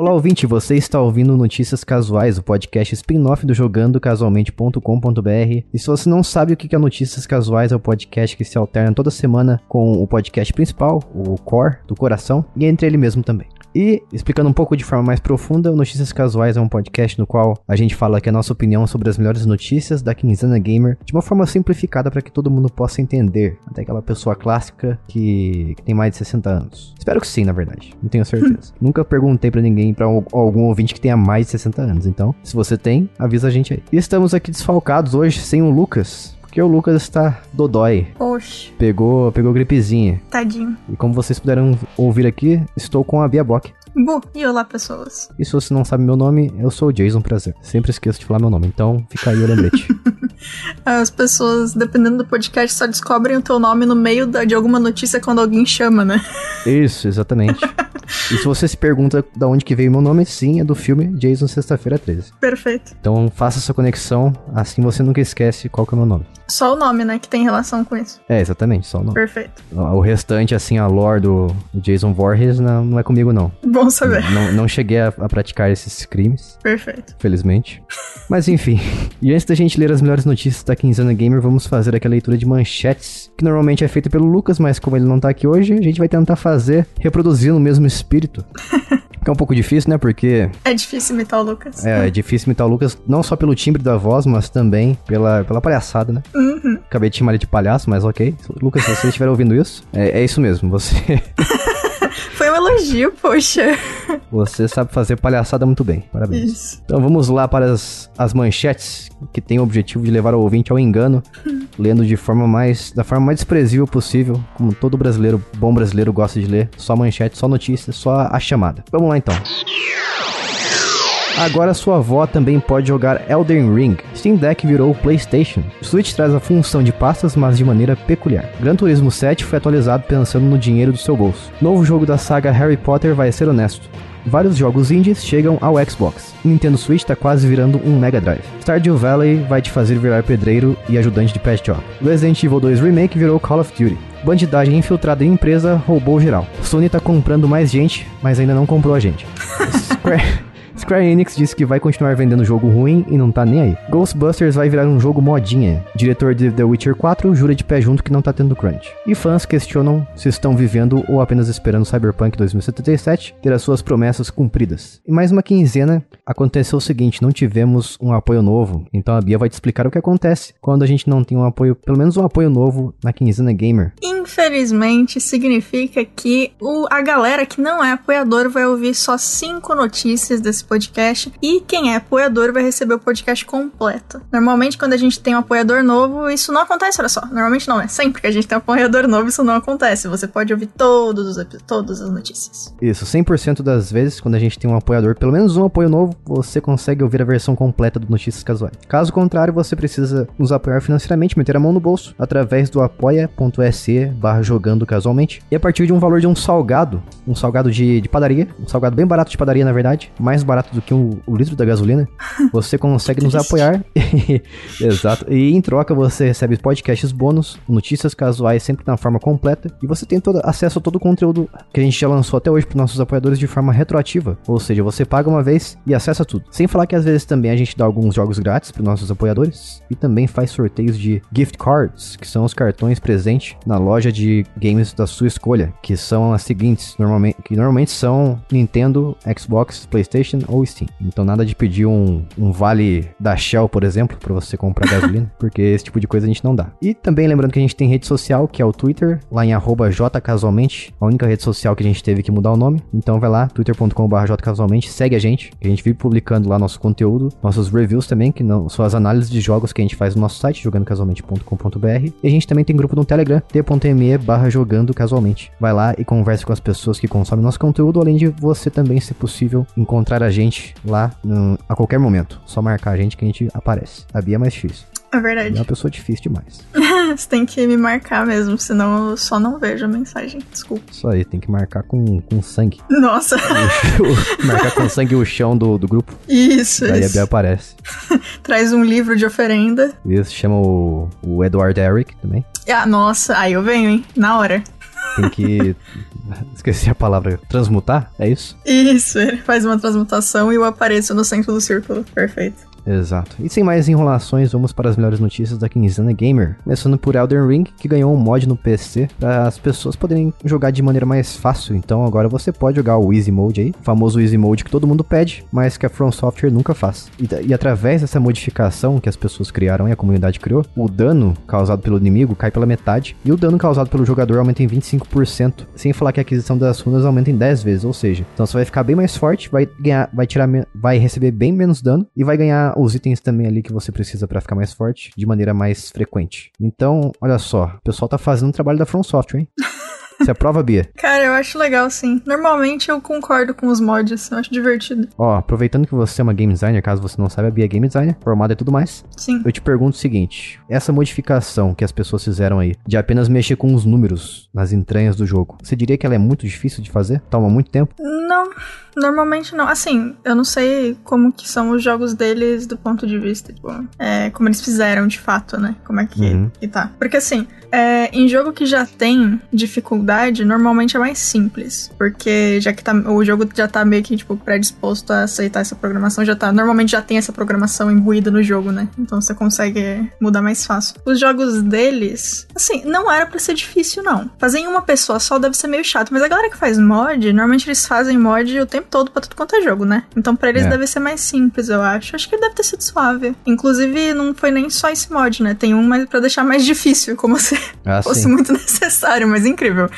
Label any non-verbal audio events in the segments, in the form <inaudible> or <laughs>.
Olá, ouvinte, você está ouvindo Notícias Casuais, o podcast spin-off do jogandocasualmente.com.br. E se você não sabe o que é Notícias Casuais, é o podcast que se alterna toda semana com o podcast principal, o core do coração, e entre ele mesmo também. E, explicando um pouco de forma mais profunda, o Notícias Casuais é um podcast no qual a gente fala aqui a nossa opinião sobre as melhores notícias da quinzena gamer de uma forma simplificada para que todo mundo possa entender. Até aquela pessoa clássica que, que, tem mais de 60 anos. Espero que sim, na verdade. Não tenho certeza. <laughs> Nunca perguntei para ninguém, para algum ouvinte que tenha mais de 60 anos. Então, se você tem, avisa a gente aí. E estamos aqui desfalcados hoje sem o Lucas. Porque o Lucas está dodói. Oxe. Pegou, pegou gripezinha. Tadinho. E como vocês puderam ouvir aqui, estou com a Bia Bock. Bu, e olá pessoas. E se você não sabe meu nome, eu sou o Jason Prazer. Sempre esqueço de falar meu nome, então fica aí o lembrete. <laughs> As pessoas, dependendo do podcast, só descobrem o teu nome no meio da, de alguma notícia quando alguém chama, né? Isso, exatamente. <laughs> e se você se pergunta de onde que veio meu nome, sim, é do filme Jason Sexta-feira 13. Perfeito. Então faça essa conexão, assim você nunca esquece qual que é o meu nome. Só o nome, né, que tem relação com isso. É, exatamente, só o nome. Perfeito. O restante, assim, a lore do Jason Voorhees não, não é comigo, não. Bom saber. Não, não cheguei a, a, praticar esses crimes. Perfeito. Felizmente. Mas enfim. <laughs> E antes da gente ler as melhores notícias da Quinzana Gamer, vamos fazer aquela leitura de manchetes, que normalmente é feita pelo Lucas, mas como ele não tá aqui hoje, a gente vai tentar fazer reproduzindo o mesmo espírito. <laughs> Que é um pouco difícil, né? Porque. É difícil imitar o Lucas. É, é difícil imitar o Lucas, não só pelo timbre da voz, mas também pela, pela palhaçada, né? Uhum. Acabei de chamar ele de palhaço, mas ok. Lucas, se você estiver ouvindo isso, é, é isso mesmo. Você. <laughs> Foi um elogio, poxa. Você sabe fazer palhaçada muito bem. Parabéns. Isso. Então vamos lá para as, as manchetes que tem o objetivo de levar o ouvinte ao engano, <laughs> lendo de forma mais da forma mais desprezível possível, como todo brasileiro, bom brasileiro gosta de ler, só manchete, só notícias, só a chamada. Vamos lá então. Agora sua avó também pode jogar Elden Ring. Steam Deck virou PlayStation. O Switch traz a função de pastas, mas de maneira peculiar. Gran Turismo 7 foi atualizado pensando no dinheiro do seu bolso. Novo jogo da saga Harry Potter vai ser honesto. Vários jogos indies chegam ao Xbox. Nintendo Switch está quase virando um Mega Drive. Stardew Valley vai te fazer virar pedreiro e ajudante de pet shop. Resident Evil 2 Remake virou Call of Duty. Bandidagem infiltrada em empresa roubou geral. Sony tá comprando mais gente, mas ainda não comprou a gente. <laughs> Square... Square Enix disse que vai continuar vendendo jogo ruim e não tá nem aí. Ghostbusters vai virar um jogo modinha. Diretor de The Witcher 4 jura de pé junto que não tá tendo crunch. E fãs questionam se estão vivendo ou apenas esperando Cyberpunk 2077 ter as suas promessas cumpridas. E mais uma quinzena aconteceu o seguinte, não tivemos um apoio novo. Então a Bia vai te explicar o que acontece quando a gente não tem um apoio, pelo menos um apoio novo na quinzena gamer. Infelizmente significa que o, a galera que não é apoiador vai ouvir só cinco notícias desse podcast e quem é apoiador vai receber o podcast completo. Normalmente, quando a gente tem um apoiador novo, isso não acontece, olha só. Normalmente não, é sempre que a gente tem um apoiador novo, isso não acontece. Você pode ouvir todos os todas as notícias. Isso, 100% das vezes, quando a gente tem um apoiador, pelo menos um apoio novo, você consegue ouvir a versão completa do Notícias Casuais. Caso contrário, você precisa nos apoiar financeiramente, meter a mão no bolso, através do apoia.se barra jogando casualmente. E a partir de um valor de um salgado, um salgado de, de padaria, um salgado bem barato de padaria, na verdade, mais barato barato do que o, o litro da gasolina, <laughs> você consegue nos apoiar. <laughs> Exato. E em troca você recebe podcasts bônus, notícias casuais sempre na forma completa. E você tem todo, acesso a todo o conteúdo que a gente já lançou até hoje para nossos apoiadores de forma retroativa. Ou seja, você paga uma vez e acessa tudo. Sem falar que às vezes também a gente dá alguns jogos grátis para nossos apoiadores. E também faz sorteios de gift cards, que são os cartões presentes na loja de games da sua escolha. Que são as seguintes, normalmente, que normalmente são Nintendo, Xbox, PlayStation ou Steam. Então nada de pedir um, um vale da Shell, por exemplo, para você comprar <laughs> gasolina, porque esse tipo de coisa a gente não dá. E também lembrando que a gente tem rede social, que é o Twitter, lá em jcasualmente, a única rede social que a gente teve que mudar o nome. Então vai lá, twitter.com.br jcasualmente, segue a gente, a gente vive publicando lá nosso conteúdo, nossos reviews também, que não são as análises de jogos que a gente faz no nosso site, jogandocasualmente.com.br. E a gente também tem grupo no Telegram, t.me barra jogando casualmente. Vai lá e converse com as pessoas que consomem nosso conteúdo, além de você também, se possível, encontrar a gente gente lá no, a qualquer momento. Só marcar a gente que a gente aparece. A Bia é mais difícil. É verdade. É uma pessoa difícil demais. <laughs> Você tem que me marcar mesmo, senão eu só não vejo a mensagem. Desculpa. Isso aí, tem que marcar com, com sangue. Nossa. <laughs> marcar com sangue o chão do, do grupo. Isso, Daí isso. a Bia aparece. <laughs> Traz um livro de oferenda. Isso, chama o, o Edward Eric também. Ah, nossa, aí eu venho, hein? Na hora. Tem que. <laughs> Esqueci a palavra. Transmutar? É isso? Isso, ele faz uma transmutação e eu apareço no centro do círculo. Perfeito. Exato. E sem mais enrolações, vamos para as melhores notícias da Quinzana Gamer. Começando por Elden Ring, que ganhou um mod no PC para as pessoas poderem jogar de maneira mais fácil. Então agora você pode jogar o Easy Mode aí, o famoso Easy Mode que todo mundo pede, mas que a From Software nunca faz. E, e através dessa modificação que as pessoas criaram e a comunidade criou, o dano causado pelo inimigo cai pela metade e o dano causado pelo jogador aumenta em 25%, sem falar que a aquisição das runas aumenta em 10 vezes, ou seja, então você vai ficar bem mais forte, vai ganhar, vai tirar, vai receber bem menos dano e vai ganhar os itens também ali que você precisa para ficar mais forte de maneira mais frequente. Então, olha só, o pessoal tá fazendo o trabalho da From Software, hein? Você aprova, Bia? Cara, eu acho legal, sim. Normalmente eu concordo com os mods, eu acho divertido. Ó, aproveitando que você é uma game designer, caso você não saiba, a Bia é game designer, formada e tudo mais. Sim. Eu te pergunto o seguinte: essa modificação que as pessoas fizeram aí, de apenas mexer com os números nas entranhas do jogo, você diria que ela é muito difícil de fazer? Toma muito tempo? Não. Normalmente não. Assim, eu não sei como que são os jogos deles do ponto de vista, tipo, é, como eles fizeram de fato, né? Como é que, Uhum. que tá. Porque assim, é, em jogo que já tem dificuldade, normalmente é mais simples. Porque já que tá, o jogo já tá meio que, tipo, predisposto a aceitar essa programação, já tá. Normalmente já tem essa programação imbuída no jogo, né? Então você consegue mudar mais fácil. Os jogos deles, assim, não era pra ser difícil, não. Fazer em uma pessoa só deve ser meio chato. Mas a galera que faz mod, normalmente eles fazem mod o tempo todo pra tudo quanto é jogo, né? Então pra eles É. deve ser mais simples, eu acho. Acho que deve ter sido suave. Inclusive, não foi nem só esse mod, né? Tem um mais pra deixar mais <laughs> difícil, como se Ah, <laughs> fosse sim. muito <laughs> necessário, mas incrível.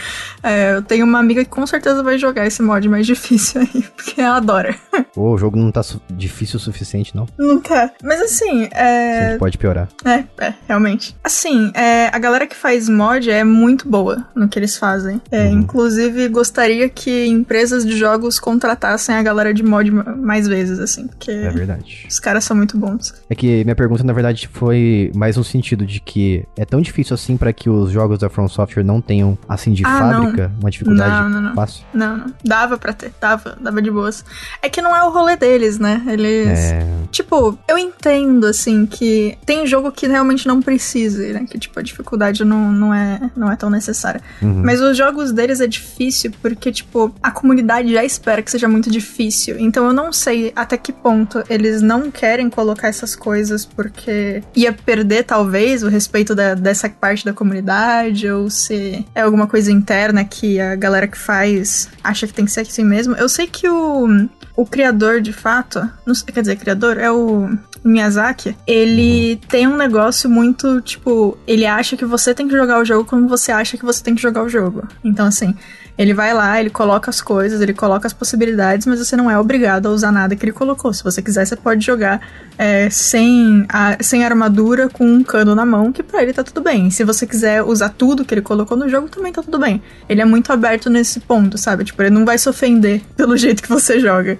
É, eu tenho uma amiga que com certeza vai jogar esse mod mais difícil aí, <laughs> porque ela adora. Pô, o jogo não tá difícil o suficiente, não. Não tá. Mas assim, é. Sempre pode piorar. É, é, realmente. Assim, é, a galera que faz mod é muito boa no que eles fazem. É, Uhum. Inclusive, gostaria que empresas de jogos contratassem a galera de mod ma- mais vezes, assim, porque É verdade. os caras são muito bons. É que minha pergunta, na verdade, foi mais no sentido de que é tão difícil assim que os jogos da From Software não tenham, assim, de Ah, fábrica, uma dificuldade Não, não, não. fácil. Não, não. Dava pra ter, dava, dava de boas. É que não é o rolê deles, né? Eles. É, Tipo, eu entendo, assim, que tem jogo que realmente não precisa, né? Que, tipo, a dificuldade não, não, é, não é tão necessária. uhum. Mas os jogos deles é difícil porque, tipo, a comunidade já espera que seja muito difícil. Então eu não sei até que ponto eles não querem colocar essas coisas porque ia perder, talvez, o respeito da- dessa parte da comunidade, ou se é alguma coisa interna que a galera que faz acha que tem que ser assim mesmo. Eu sei que o, o criador, de fato, não sei, quer dizer, criador, é o Miyazaki, ele tem um negócio muito, tipo, ele acha que você tem que jogar o jogo como você acha que você tem que jogar o jogo. Então, assim, ele vai lá, ele coloca as coisas, ele coloca as possibilidades, mas você não é obrigado a usar nada que ele colocou. Se você quiser, você pode jogar é, sem, a- sem armadura, com um cano na mão, que pra ele tá tudo bem. Se você quiser usar tudo que ele colocou no jogo, também tá tudo bem. Ele é muito aberto nesse ponto, sabe? Tipo, ele não vai se ofender <laughs> pelo jeito que você joga.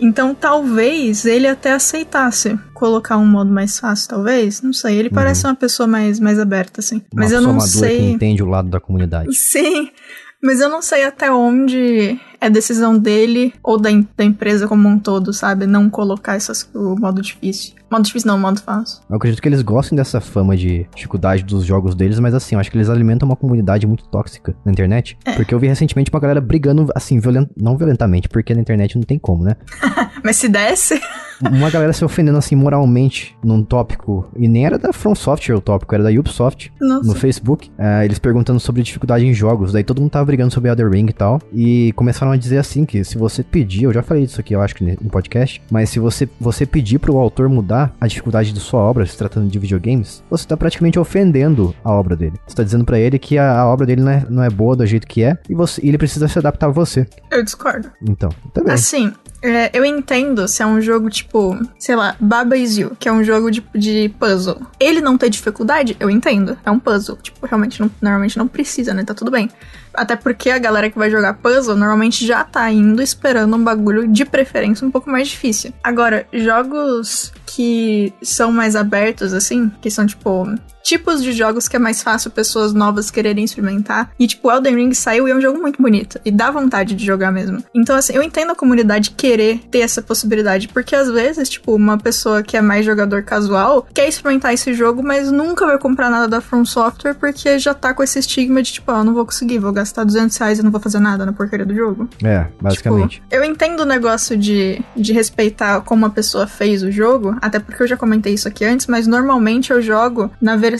Então talvez ele até aceitasse colocar um modo mais fácil, talvez. Não sei. Ele parece uma pessoa mais, mais aberta, assim. uma Mas eu não madura que sei. entende o lado da comunidade. Sim, mas eu não sei até onde é decisão dele ou da, da empresa como um todo, sabe? Não colocar essas, o modo difícil. Modo difícil não, modo fácil. Eu acredito que eles gostem dessa fama de dificuldade dos jogos deles, mas assim, eu acho que eles alimentam uma comunidade muito tóxica na internet. É. Porque eu vi recentemente uma galera brigando, assim, violen- não violentamente, porque na internet não tem como, né? <laughs> Mas se desse, Uma galera se ofendendo, assim, moralmente num tópico. E nem era da From Software o tópico, era da Ubisoft. nossa. no Facebook, é, eles perguntando sobre dificuldade em jogos, daí todo mundo tava brigando sobre Elder Ring e tal, e começaram a dizer assim, que se você pedir, eu já falei disso aqui, eu acho que no podcast, mas se você, você pedir pro autor mudar a dificuldade de sua obra, se tratando de videogames, você tá praticamente ofendendo a obra dele. Você tá dizendo pra ele que a, a obra dele não é, não é boa do jeito que é, e, você, e ele precisa se adaptar a você. Eu discordo. Então, também. Assim, é, eu entendo se é um jogo tipo, sei lá, Baba Is You, que é um jogo de, de puzzle. Ele não ter dificuldade, eu entendo. É um puzzle. Tipo, realmente, não, normalmente não precisa, né? Tá tudo bem. Até porque a galera que vai jogar puzzle normalmente já tá indo esperando um bagulho de preferência um pouco mais difícil. Agora, jogos que são mais abertos, assim, que são tipo tipos de jogos que é mais fácil pessoas novas quererem experimentar. E, tipo, Elden Ring saiu e é um jogo muito bonito. E dá vontade de jogar mesmo. Então, assim, eu entendo a comunidade querer ter essa possibilidade. Porque às vezes, tipo, uma pessoa que é mais jogador casual quer experimentar esse jogo, mas nunca vai comprar nada da From Software porque já tá com esse estigma de, tipo, ah, eu não vou conseguir, vou gastar 200 reais e não vou fazer nada na porcaria do jogo. É, basicamente. Tipo, eu entendo o negócio de, de respeitar como a pessoa fez o jogo, até porque eu já comentei isso aqui antes, mas normalmente eu jogo na versão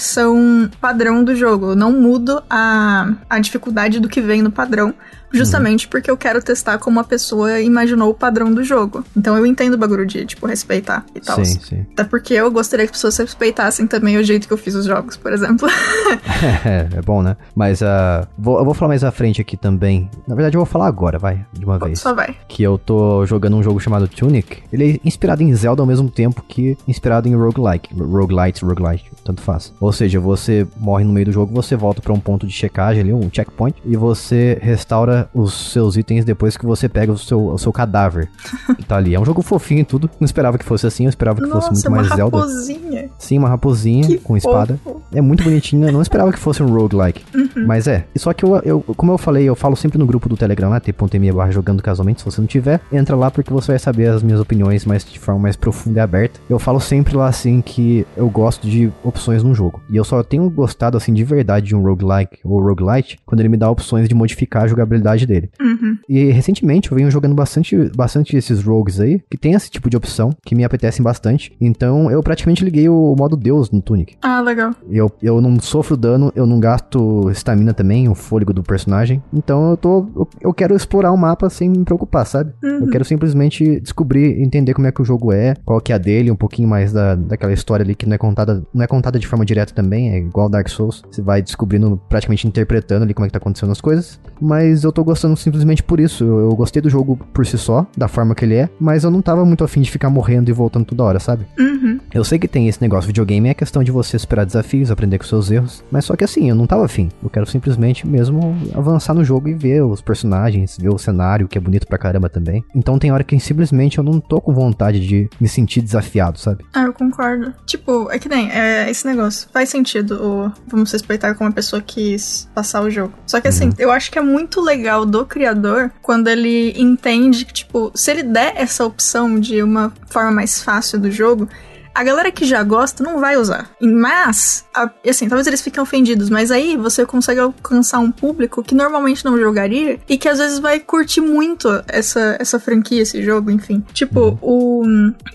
padrão do jogo. Eu não mudo a, a dificuldade do que vem no padrão. Justamente porque eu quero testar como a pessoa imaginou o padrão do jogo. Então eu entendo o bagulho de, tipo, respeitar e tal. Sim, sim. Até porque eu gostaria que as pessoas respeitassem também o jeito que eu fiz os jogos, por exemplo. <laughs> é, é bom, né? Mas uh, vou, eu vou falar mais à frente aqui também. Na verdade, eu vou falar agora, vai, de uma vez. Só vai. Que eu tô jogando um jogo chamado Tunic. Ele é inspirado em Zelda ao mesmo tempo que inspirado em roguelike. Roguelite, roguelite, tanto faz. Ou seja, você morre no meio do jogo, você volta para um ponto de checagem ali, um checkpoint, e você restaura os seus itens depois que você pega o seu, o seu cadáver que <laughs> tá ali. É um jogo fofinho e tudo. Não esperava que fosse assim, eu esperava que Nossa, fosse muito uma mais Zelda. raposinha. Sim, uma raposinha Que com espada. fofo. É muito bonitinho, eu não esperava que fosse um roguelike. Uhum. Mas é. E Só que eu, eu, como eu falei, eu falo sempre no grupo do Telegram lá, t.me barra jogando casualmente. Se você não tiver, entra lá porque você vai saber as minhas opiniões mais de forma mais profunda e aberta. Eu falo sempre lá assim que eu gosto de opções num jogo. E eu só tenho gostado assim de verdade de um roguelike ou roguelite quando ele me dá opções de modificar a jogabilidade dele. Uhum. E recentemente eu venho jogando bastante, bastante esses rogues aí, que tem esse tipo de opção, que me apetecem bastante. Então eu praticamente liguei o modo Deus no Tunic. Ah, legal. Eu, eu não sofro dano, eu não gasto estamina também, o fôlego do personagem. Então eu tô. Eu, eu quero explorar o mapa sem me preocupar, sabe? Uhum. Eu quero simplesmente descobrir, entender como é que o jogo é, qual que é a dele, um pouquinho mais da, daquela história ali que não é contada, não é contada de forma direta também, é igual Dark Souls. Você vai descobrindo, praticamente interpretando ali como é que tá acontecendo as coisas. Mas eu tô gostando simplesmente por isso. Eu, eu gostei do jogo por si só, da forma que ele é, mas eu não tava muito afim de ficar morrendo e voltando toda hora, sabe? Uhum. Eu sei que tem esse negócio, videogame é questão de você superar desafios, aprender com seus erros, mas só que assim, eu não tava afim. Eu quero simplesmente mesmo avançar no jogo e ver os personagens, ver o cenário, que é bonito pra caramba também. Então tem hora que simplesmente eu não tô com vontade de me sentir desafiado, sabe? Ah, eu concordo. Tipo, é que nem é, esse negócio. Faz sentido o vamos respeitar como a pessoa quis passar o jogo. Só que assim, eu acho que é muito legal do criador quando ele entende que, tipo, se ele der essa opção de uma forma mais fácil do jogo. A galera que já gosta não vai usar. Mas, assim, talvez eles fiquem ofendidos, mas aí você consegue alcançar um público que normalmente não jogaria e que às vezes vai curtir muito essa, essa franquia, esse jogo, enfim. Tipo, o.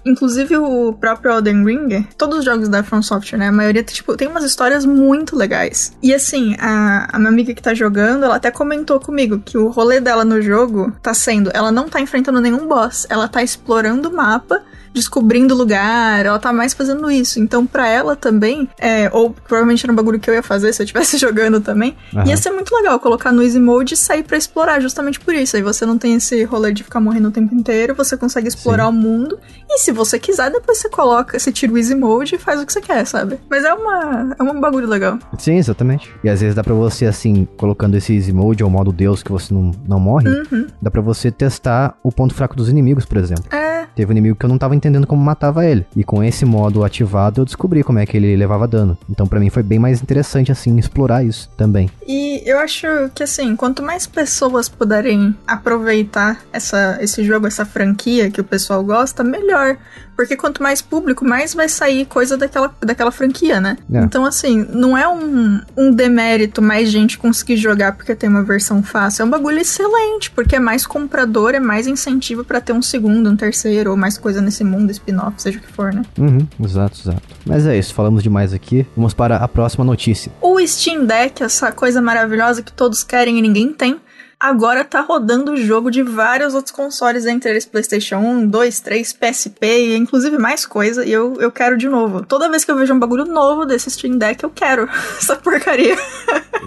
Inclusive o próprio Elden Ring, todos os jogos da From Software, né? A maioria, tipo, tem umas histórias muito legais. E assim, a, a minha amiga que tá jogando, ela até comentou comigo que o rolê dela no jogo tá sendo. Ela não tá enfrentando nenhum boss, ela tá explorando o mapa descobrindo lugar, ela tá mais fazendo isso. Então, pra ela também, é, ou provavelmente era um bagulho que eu ia fazer se eu estivesse <laughs> jogando também, Aham. ia ser muito legal colocar no easy mode e sair pra explorar, justamente por isso. Aí você não tem esse rolê de ficar morrendo o tempo inteiro, você consegue explorar Sim. o mundo. E se você quiser, depois você coloca, você tira o easy mode e faz o que você quer, sabe? Mas é uma é um bagulho legal. Sim, exatamente. E às vezes dá pra você, assim, colocando esse easy mode ou modo Deus que você não, não morre, Uhum. dá pra você testar o ponto fraco dos inimigos, por exemplo. É, Teve um inimigo que eu não tava entendendo como matava ele. E com esse modo ativado, eu descobri como é que ele levava dano. Então pra mim foi bem mais interessante, assim, explorar isso também. E eu acho que assim, quanto mais pessoas puderem aproveitar essa, esse jogo, essa franquia que o pessoal gosta, melhor. Porque quanto mais público, mais vai sair coisa daquela, daquela franquia, né? É. Então, assim, não é um, um demérito mais gente conseguir jogar porque tem uma versão fácil. É um bagulho excelente, porque é mais comprador, é mais incentivo pra ter um segundo, um terceiro, ou mais coisa nesse mundo, spin-off, seja o que for, né? Uhum, exato, exato. Mas é isso, falamos demais aqui. Vamos para a próxima notícia. O Steam Deck, essa coisa maravilhosa que todos querem e ninguém tem, agora tá rodando o jogo de vários outros consoles, entre eles PlayStation 1, 2, 3, PSP e inclusive mais coisa, e eu, eu quero de novo. Toda vez que eu vejo um bagulho novo desse Steam Deck, eu quero <laughs> essa porcaria.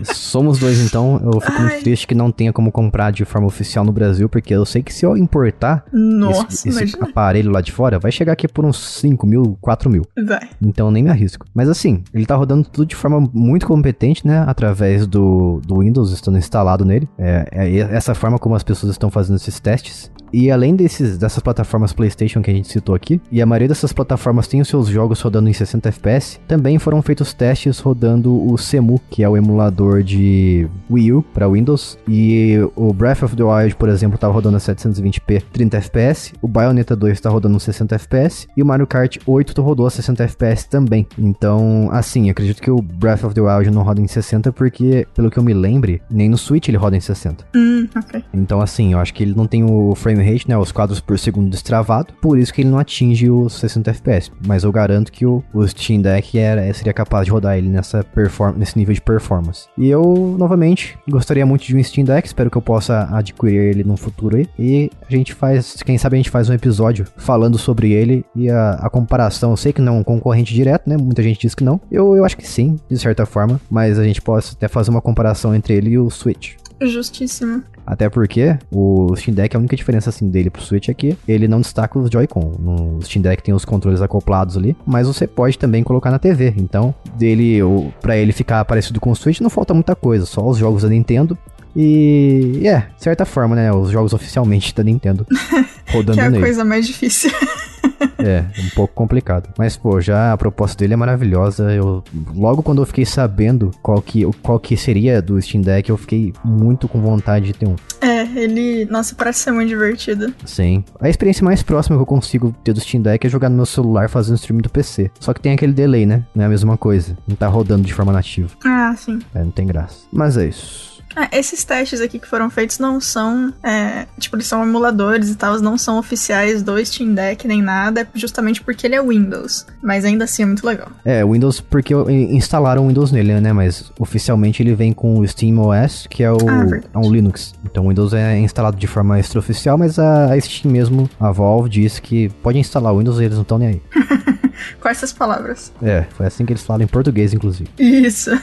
Somos dois, então. Eu fico Ai. muito triste que não tenha como comprar de forma oficial no Brasil, porque eu sei que se eu importar Nossa, esse, esse aparelho lá de fora, vai chegar aqui por uns 5 mil, 4 mil. Vai. Então eu nem me arrisco. Mas assim, ele tá rodando tudo de forma muito competente, né? Através do, do Windows estando instalado nele. É essa forma como as pessoas estão fazendo esses testes. E além desses, dessas plataformas PlayStation que a gente citou aqui, e a maioria dessas plataformas tem os seus jogos rodando em 60 FPS, também foram feitos testes rodando o Cemu, que é o emulador de Wii U para Windows, e o Breath of the Wild, por exemplo, tá rodando a 720p 30 FPS, o Bayonetta 2 tá rodando 60 FPS e o Mario Kart 8 rodou a 60 FPS também. Então, assim, acredito que o Breath of the Wild não roda em 60 porque, pelo que eu me lembre, nem no Switch ele roda em 60. Hum, ok. Então, assim, eu acho que ele não tem o frame rate, né, os quadros por segundo destravado, por isso que ele não atinge os 60 FPS. Mas eu garanto que o, o Steam Deck era, seria capaz de rodar ele nessa nesse nível de performance. E eu, novamente, gostaria muito de um Steam Deck, espero que eu possa adquirir ele no futuro aí. E a gente faz, quem sabe a gente faz um episódio falando sobre ele e a, a comparação. Eu sei que não é um concorrente direto, né? Muita gente diz que não. Eu, eu acho que sim, de certa forma. Mas a gente pode até fazer uma comparação entre ele e o Switch. Justíssimo. Até porque o Steam Deck, a única diferença assim dele pro Switch é que ele não destaca os Joy-Con. No Steam Deck tem os controles acoplados ali, mas você pode também colocar na TV. Então, dele, para ele ficar parecido com o Switch, não falta muita coisa, só os jogos da Nintendo e, é, yeah, de certa forma, né? Os jogos oficialmente da Nintendo <laughs> rodando que é a nele. coisa mais difícil. <laughs> é, um pouco complicado. Mas, pô, já a proposta dele é maravilhosa. Eu, logo quando eu fiquei sabendo qual que, qual que seria do Steam Deck, eu fiquei muito com vontade de ter um. É, ele. Nossa, parece ser muito divertido. Sim. A experiência mais próxima que eu consigo ter do Steam Deck é jogar no meu celular fazendo streaming do PC. Só que tem aquele delay, né? Não é a mesma coisa. Não tá rodando de forma nativa. Ah, sim. É, não tem graça. Mas é isso. Ah, esses testes aqui que foram feitos não são, é, tipo, eles são emuladores e tal, não são oficiais do Steam Deck nem nada, justamente porque ele é Windows. Mas ainda assim é muito legal. É, Windows porque instalaram o Windows nele, né? Mas oficialmente ele vem com o Steam OS, que é o, ah, é um Linux. Então o Windows é instalado de forma extraoficial, mas a, a Steam mesmo, a Valve, diz que pode instalar o Windows e eles não estão nem aí. <laughs> com essas palavras. É, foi assim que eles falam em português, inclusive. Isso. <laughs>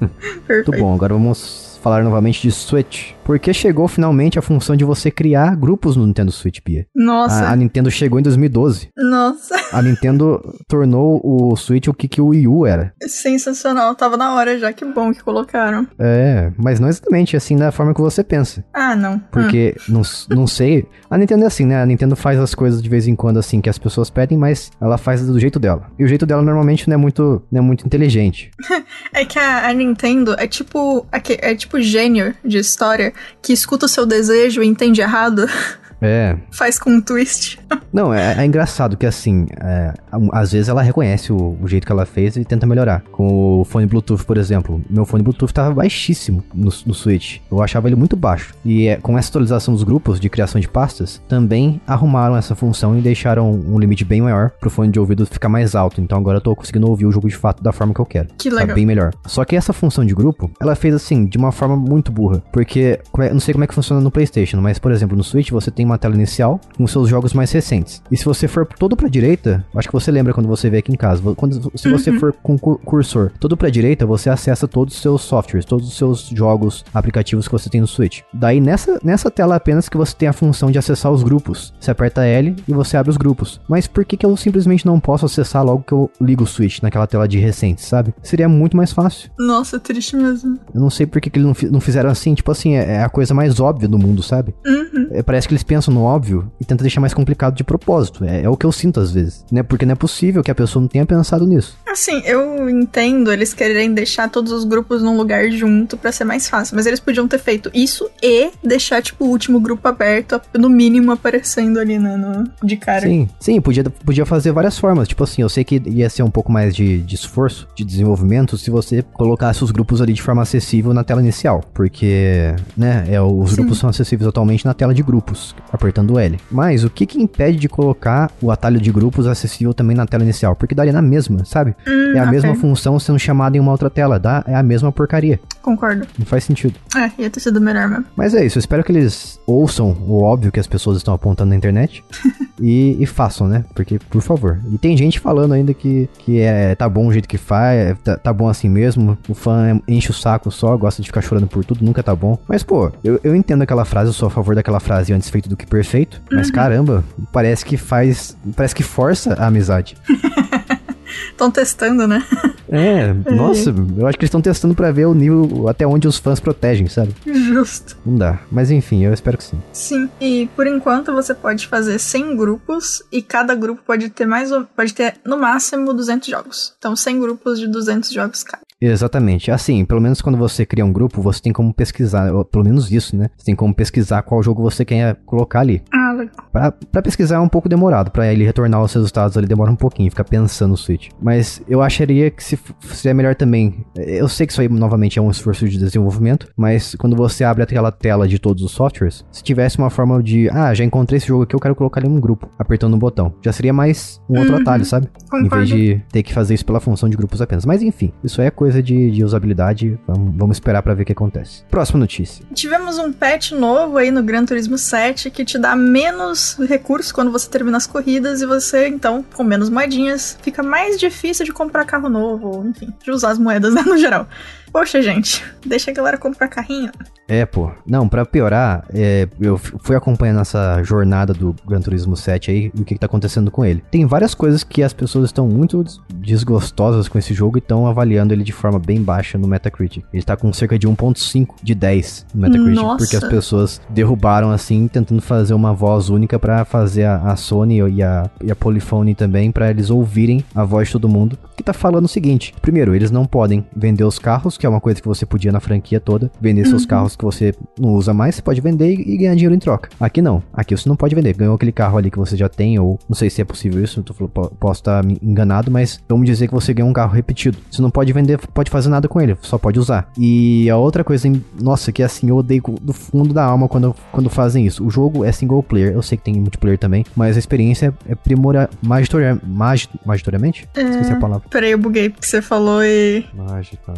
<laughs> Muito bom, agora vamos falar novamente de Switch. Porque chegou finalmente a função de você criar grupos no Nintendo Switch, Pia. Nossa. A, a Nintendo chegou em 2012. Nossa. A Nintendo tornou o Switch o que, que o Wii U era. Sensacional, tava na hora já, que bom que colocaram. É, mas não exatamente assim da forma que você pensa. Ah, não. Porque, hum. não, não sei. A Nintendo é assim, né? A Nintendo faz as coisas de vez em quando assim que as pessoas pedem, mas ela faz do jeito dela. E o jeito dela normalmente não é muito, não é muito inteligente. <laughs> é que a, a Nintendo é tipo. É tipo gênio de história que escuta o seu desejo e entende errado. <laughs> É. Faz com um twist. <laughs> Não, é, é engraçado que assim, é, às vezes ela reconhece o, o, jeito que ela fez e tenta melhorar. Com o fone Bluetooth, por exemplo, meu fone Bluetooth tava baixíssimo no, no Switch. Eu achava ele muito baixo. E é, com essa atualização dos grupos de criação de pastas, também arrumaram essa função e deixaram um limite bem maior pro fone de ouvido ficar mais alto. Então agora eu tô conseguindo ouvir o jogo de fato da forma que eu quero. Que legal. Tá bem melhor. Só que essa função de grupo, ela fez assim, de uma forma muito burra. Porque, é, não sei como é que funciona no PlayStation, mas por exemplo, no Switch você tem uma tela inicial com seus jogos mais recentes. E se você for todo pra direita, acho que você lembra quando você vê aqui em casa, quando, se você uhum. for com o cursor todo pra direita, você acessa todos os seus softwares, todos os seus jogos, aplicativos que você tem no Switch. Daí nessa, nessa tela apenas que você tem a função de acessar os grupos. Você aperta L e você abre os grupos. Mas por que, que eu simplesmente não posso acessar logo que eu ligo o Switch naquela tela de recentes, sabe? Seria muito mais fácil. Nossa, triste mesmo. Eu não sei por que, que eles não, não fizeram assim. Tipo assim, é, é, a coisa mais óbvia do mundo, sabe? Uhum. É, parece que eles pensam no óbvio e tentam deixar mais complicado de propósito. É, é, o que eu sinto às vezes. Né? Porque não é possível que a pessoa não tenha pensado nisso. Assim, eu entendo eles quererem deixar todos os grupos num lugar junto para ser mais fácil. Mas eles podiam ter feito isso e deixar, tipo, o último grupo aberto, no mínimo aparecendo ali né, no, de cara. Sim, sim, podia, podia fazer várias formas. Tipo assim, eu sei que ia ser um pouco mais de, de esforço, de desenvolvimento, se você colocasse os grupos ali de forma acessível na tela inicial. Porque, né, é, os sim. grupos são acessíveis atualmente na tela de grupos, apertando L. Mas o que que impede de colocar o atalho de grupos acessível também na tela inicial? Porque daria na mesma, sabe? Hum, é a okay. mesma função sendo chamada em uma outra tela, dá? É a mesma porcaria. Concordo. Não faz sentido. É, ia ter sido melhor mesmo. Mas é isso, eu espero que eles ouçam o óbvio que as pessoas estão apontando na internet <laughs> e, e, façam, né? Porque, por favor. E tem gente falando ainda que, que é, tá bom o jeito que faz, é, tá, tá bom assim mesmo, o fã enche o saco só, gosta de ficar chorando por tudo, nunca tá bom. Mas, pô, eu, eu entendo aquela frase, eu sou a favor daquela frase antes feito do que perfeito, mas uhum. caramba, parece que faz. Parece que força a amizade. <laughs> Estão testando, né? <laughs> É, nossa, eu acho que eles estão testando pra ver o nível até onde os fãs protegem, sabe? Justo. Não dá. Mas enfim, eu espero que sim. Sim. E por enquanto você pode fazer 100 grupos e cada grupo pode ter mais ou- pode ter no máximo 200 jogos. Então 100 grupos de 200 jogos cada. Exatamente. Assim, pelo menos quando você cria um grupo, você tem como pesquisar, pelo menos isso, né? Você tem como pesquisar qual jogo você quer colocar ali. Ah, legal. Pra, pra pesquisar é um pouco demorado, pra ele retornar os resultados ali demora um pouquinho, fica pensando no Switch. Mas eu acharia que se seria melhor também. Eu sei que isso aí novamente é um esforço de desenvolvimento, mas quando você abre aquela tela de todos os softwares, se tivesse uma forma de, ah, já encontrei esse jogo aqui, eu quero colocar ele em um grupo, apertando um botão. Já seria mais um outro Uhum. atalho, sabe? Em Concordo. vez de ter que fazer isso pela função de grupos apenas. Mas enfim, isso aí é coisa de, de usabilidade. Vamos, vamos esperar pra ver o que acontece. Próxima notícia. Tivemos um patch novo aí no Gran Turismo 7 que te dá menos recursos quando você termina as corridas e você, então, com menos moedinhas, fica mais difícil de comprar carro novo, enfim, de usar as moedas, né, no geral. Poxa, gente, <laughs> deixa a galera comprar carrinho. É, pô. Não, pra piorar, é, eu fui acompanhando essa jornada do Gran Turismo 7 aí e o que, que tá acontecendo com ele. Tem várias coisas que as pessoas estão muito des- desgostosas com esse jogo e estão avaliando ele de forma bem baixa no Metacritic. Ele tá com cerca de 1.5 de 10 no Metacritic, Nossa. porque as pessoas derrubaram assim, tentando fazer uma voz única pra fazer a, a Sony e a, e a Polyphony também, pra eles ouvirem a voz de todo mundo, que tá falando o seguinte: primeiro, eles não podem vender os carros, que é uma coisa que você podia na franquia toda, vender seus Uhum. carros que você não usa mais, você pode vender e, ganhar dinheiro em troca. Aqui não, aqui você não pode vender. Ganhou aquele carro ali que você já tem, ou não sei se é possível isso, eu tô posso estar me enganado, mas vamos dizer que você ganhou um carro repetido. Você não pode vender, pode fazer nada com ele, só pode usar. E a outra coisa, nossa, que assim, eu odeio do fundo da alma quando, quando fazem isso. O jogo é single player, eu sei que tem multiplayer também, mas a experiência é primora, magistoria, magi, magitoriamente? Esqueci a palavra. Peraí, eu buguei porque você falou e. Mágica,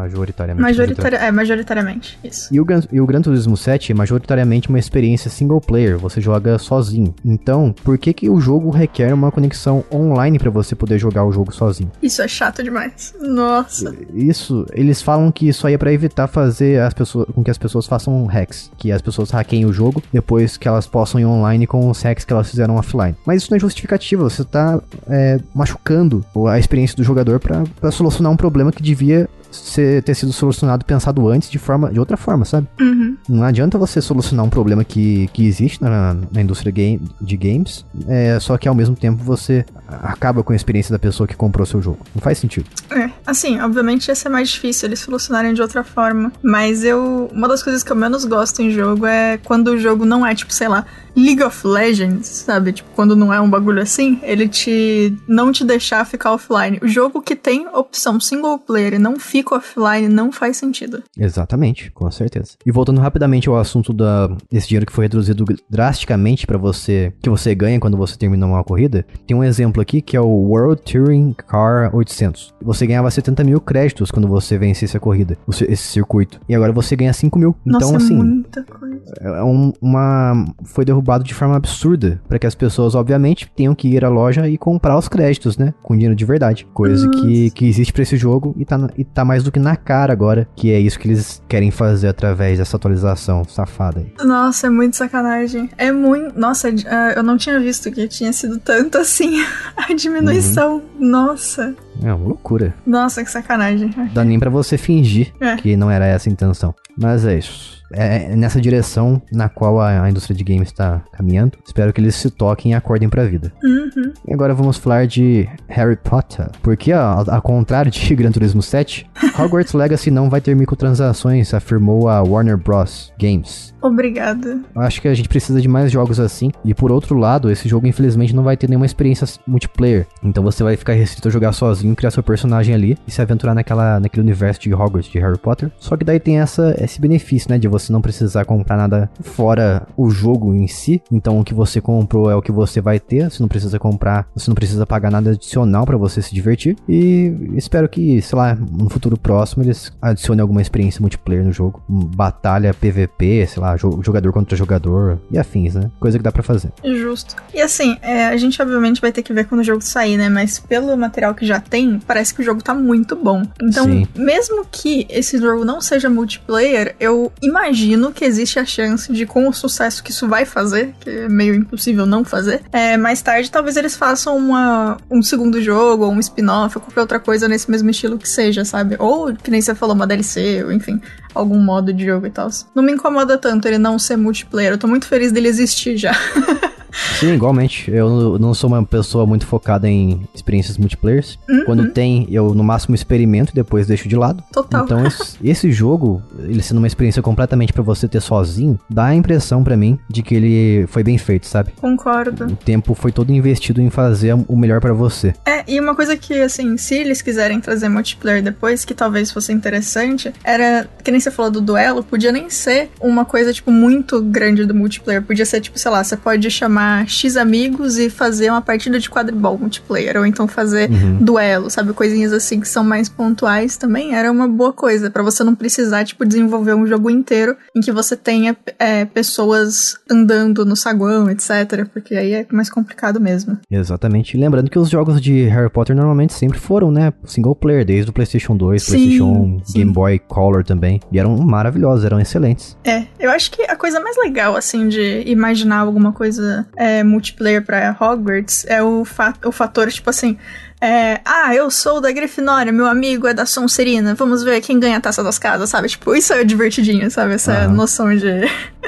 majoritariamente. Majoritária... É, majoritariamente. Isso. E o, Gran, e o Gran Turismo 7 é majoritariamente uma experiência single player, você joga sozinho. Então, por que que o jogo requer uma conexão online pra você poder jogar o jogo sozinho? Isso é chato demais. Nossa. Isso, eles falam que isso aí é pra evitar fazer as pessoas, com que as pessoas façam hacks, que as pessoas hackeiem o jogo depois que elas possam ir online com os hacks que elas fizeram offline. Mas isso não é justificativa, você tá é, machucando a experiência do jogador pra solucionar um problema que devia ser, ter sido solucionado pensado antes de forma de outra forma, sabe? Uhum. Não adianta você solucionar um problema que, que existe na, na indústria game, de games, é, só que ao mesmo tempo você acaba com a experiência da pessoa que comprou seu jogo. Não faz sentido. É, assim, obviamente ia ser mais difícil eles solucionarem de outra forma. Mas eu. Uma das coisas que eu menos gosto em jogo é quando o jogo não é, tipo, sei lá, League of Legends, sabe? Tipo, quando não é um bagulho assim, ele te. não te deixar ficar offline. O jogo que tem opção single player e não fica offline não faz sentido. Exatamente, com certeza. E voltando rapidamente ao assunto da, desse dinheiro que foi reduzido drasticamente para você, que você ganha quando você termina uma corrida, tem um exemplo aqui que é o World Touring Car 800. Você ganhava 70 mil créditos quando você vencesse a corrida, esse circuito. E agora você ganha 5 mil. Então, Nossa, é assim, muita coisa. é um- uma foi derrubado de forma absurda para que as pessoas obviamente tenham que ir à loja e comprar os créditos, né, com dinheiro de verdade, coisa que, que existe para esse jogo e tá, e tá mais do que na cara agora, que é isso que eles querem fazer através dessa atualização safada aí. Nossa, é muito sacanagem. É muito. Nossa, ah, eu não tinha visto que tinha sido tanto assim <laughs> a diminuição. Nossa. É uma loucura. Nossa, que sacanagem. Dá nem pra você fingir É. que não era essa a intenção. Mas é isso. É nessa direção na qual a, a indústria de games está caminhando. Espero que eles se toquem e acordem pra vida. Uhum. E agora vamos falar de Harry Potter. Porque, ó, ao contrário de <laughs> Gran Turismo 7, Hogwarts Legacy não vai ter microtransações, afirmou a Warner Bros. Games. Obrigada. Acho que a gente precisa de mais jogos assim. E por outro lado, esse jogo infelizmente não vai ter nenhuma experiência multiplayer. Então você vai ficar restrito a jogar sozinho, criar seu personagem ali e se aventurar naquela, naquele universo de Hogwarts de Harry Potter. Só que daí tem essa, esse benefício, né? De você não precisar comprar nada fora o jogo em si. Então o que você comprou é o que você vai ter. Você não precisa comprar, você não precisa pagar nada adicional pra você se divertir. E espero que, sei lá, no futuro próximo eles adicionem alguma experiência multiplayer no jogo. Batalha PVP, sei lá, jo- jogador contra jogador e afins, né? Coisa que dá pra fazer. Justo. E assim, é, a gente obviamente vai ter que ver quando o jogo sair, né? Mas pelo material que já tem, parece que o jogo tá muito bom. Então, Sim. mesmo que esse jogo não seja multiplayer, eu imagino que existe a chance de, com o sucesso que isso vai fazer, que é meio impossível não fazer, é, mais tarde talvez eles façam uma, um segundo jogo, ou um spin-off, ou qualquer outra coisa nesse mesmo estilo que seja, sabe? Ou, que nem você falou, uma DLC, ou enfim, algum modo de jogo e tal. Não me incomoda tanto ele não ser multiplayer, eu tô muito feliz dele existir já. <laughs> Sim, igualmente. Eu não sou uma pessoa muito focada em experiências multiplayers. Uhum. Quando tem, eu no máximo experimento e depois deixo de lado. Total. Então esse, esse jogo, ele sendo uma experiência completamente pra você ter sozinho, dá a impressão pra mim de que ele foi bem feito, sabe? Concordo. O tempo foi todo investido em fazer o melhor pra você. É, e uma coisa que, assim, se eles quiserem trazer multiplayer depois, que talvez fosse interessante, era, que nem você falou do duelo, podia nem ser uma coisa, tipo, muito grande do multiplayer. Podia ser, tipo, sei lá, você pode chamar X amigos e fazer uma partida de quadribol multiplayer, ou então fazer Uhum. duelo, sabe? Coisinhas assim que são mais pontuais também. Era uma boa coisa, pra você não precisar, tipo, desenvolver um jogo inteiro em que você tenha é, pessoas andando no saguão, etc. Porque aí é mais complicado mesmo. Exatamente. Lembrando que os jogos de Harry Potter normalmente sempre foram, né? Single player, desde o PlayStation 2, Sim, PlayStation 1, sim. Game Boy Color também. E eram maravilhosos, eram excelentes. É, eu acho que a coisa mais legal, assim, de imaginar alguma coisa é, multiplayer pra Hogwarts é o, fa o fator, tipo assim. É, ah, eu sou da Grifinória, meu amigo é da Sonserina, vamos ver quem ganha a taça das casas, sabe? Tipo, isso é divertidinho, sabe? Essa noção de,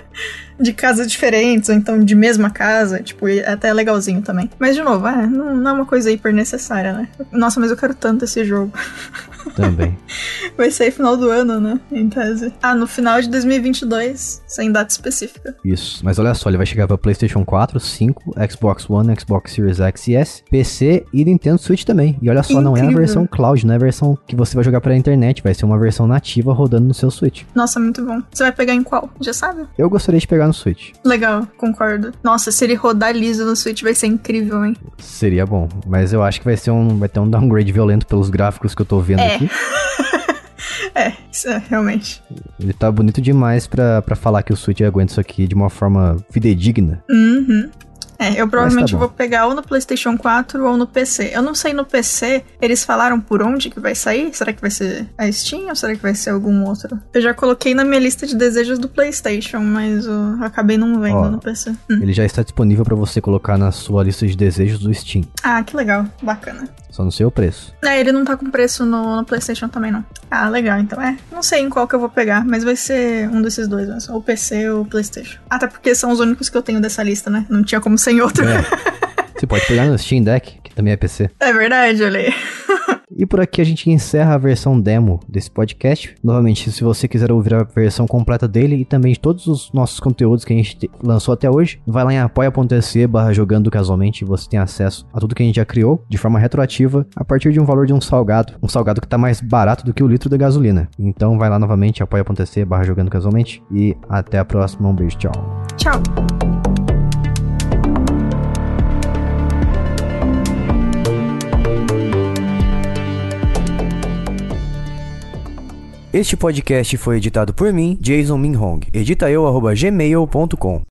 <laughs> de casas diferentes, ou então de mesma casa, tipo, e é até legalzinho também. Mas, de novo, é, não, não é uma coisa hiper necessária, né? Nossa, mas eu quero tanto esse jogo. <laughs> Também. Vai sair final do ano, né? Em tese. Ah, no final de 2022, sem data específica. Isso. Mas olha só, ele vai chegar pra PlayStation 4, 5, Xbox One, Xbox Series X e S, PC e Nintendo Switch também. E olha só, não é a Incrível. versão cloud, não é a versão que você vai jogar pela internet, vai ser uma versão nativa rodando no seu Switch. Nossa, muito bom. Você vai pegar em qual? Já sabe? Eu gostaria de pegar no Switch. Legal, concordo. Nossa, se ele rodar liso no Switch vai ser incrível, hein? Seria bom, mas eu acho que vai ser um vai ter um downgrade violento pelos gráficos que eu tô vendo É. aqui. <laughs> É, isso é, realmente. Ele tá bonito demais pra, pra falar que o Switch aguenta isso aqui de uma forma fidedigna. Uhum. É, eu provavelmente bom. vou pegar ou no PlayStation 4 ou no PC. Eu não sei no PC, eles falaram por onde que vai sair? Será que vai ser a Steam ou será que vai ser algum outro? Eu já coloquei na minha lista de desejos do PlayStation, mas eu acabei não vendo Ó. no PC. Hum. Ele já está disponível pra você colocar na sua lista de desejos do Steam. Ah, que legal, bacana. Só no seu preço. É, ele não tá com preço no, no PlayStation também, não. Ah, legal, então é. Não sei em qual que eu vou pegar, mas vai ser um desses dois, mesmo, ou PC ou PlayStation. Até porque são os únicos que eu tenho dessa lista, né? Não tinha como ser em outro. É. <laughs> Você pode pegar no Steam Deck, que também é PC. É verdade, olha aí. E por aqui a gente encerra a versão demo desse podcast. Novamente, se você quiser ouvir a versão completa dele e também de todos os nossos conteúdos que a gente te- lançou até hoje, vai lá em apoia.se barra jogando casualmente você tem acesso a tudo que a gente já criou de forma retroativa a partir de um valor de um salgado. Um salgado que tá mais barato do que o litro da gasolina. Então vai lá novamente, apoia.se barra jogando casualmente e até a próxima. Um beijo, tchau. Tchau. Este podcast foi editado por mim, Jason Minhong. Edita eu, arroba gmail.com.